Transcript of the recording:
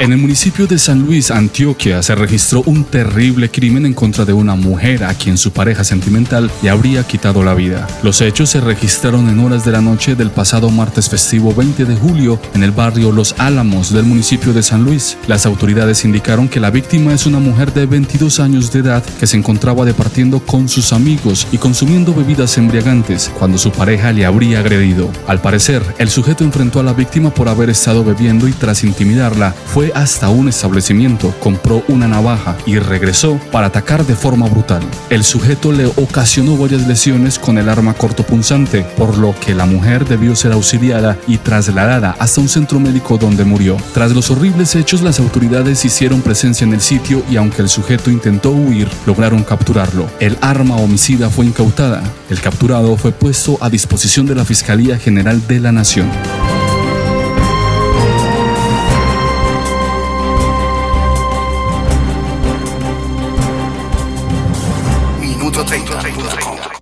En el municipio de San Luis, Antioquia, se registró un terrible crimen en contra de una mujer a quien su pareja sentimental le habría quitado la vida. Los hechos se registraron en horas de la noche del pasado martes festivo 20 de julio en el barrio Los Álamos del municipio de San Luis. Las autoridades indicaron que la víctima es una mujer de 22 años de edad que se encontraba departiendo con sus amigos y consumiendo bebidas embriagantes cuando su pareja le habría agredido. Al parecer, el sujeto enfrentó a la víctima por haber estado bebiendo y tras fue hasta un establecimiento, compró una navaja y regresó para atacar de forma brutal. El sujeto le ocasionó varias lesiones con el arma cortopunzante, por lo que la mujer debió ser auxiliada y trasladada hasta un centro médico donde murió. Tras los horribles hechos, las autoridades hicieron presencia en el sitio y aunque el sujeto intentó huir, lograron capturarlo. El arma homicida fue incautada. El capturado fue puesto a disposición de la Fiscalía General de la Nación. angel tape.com.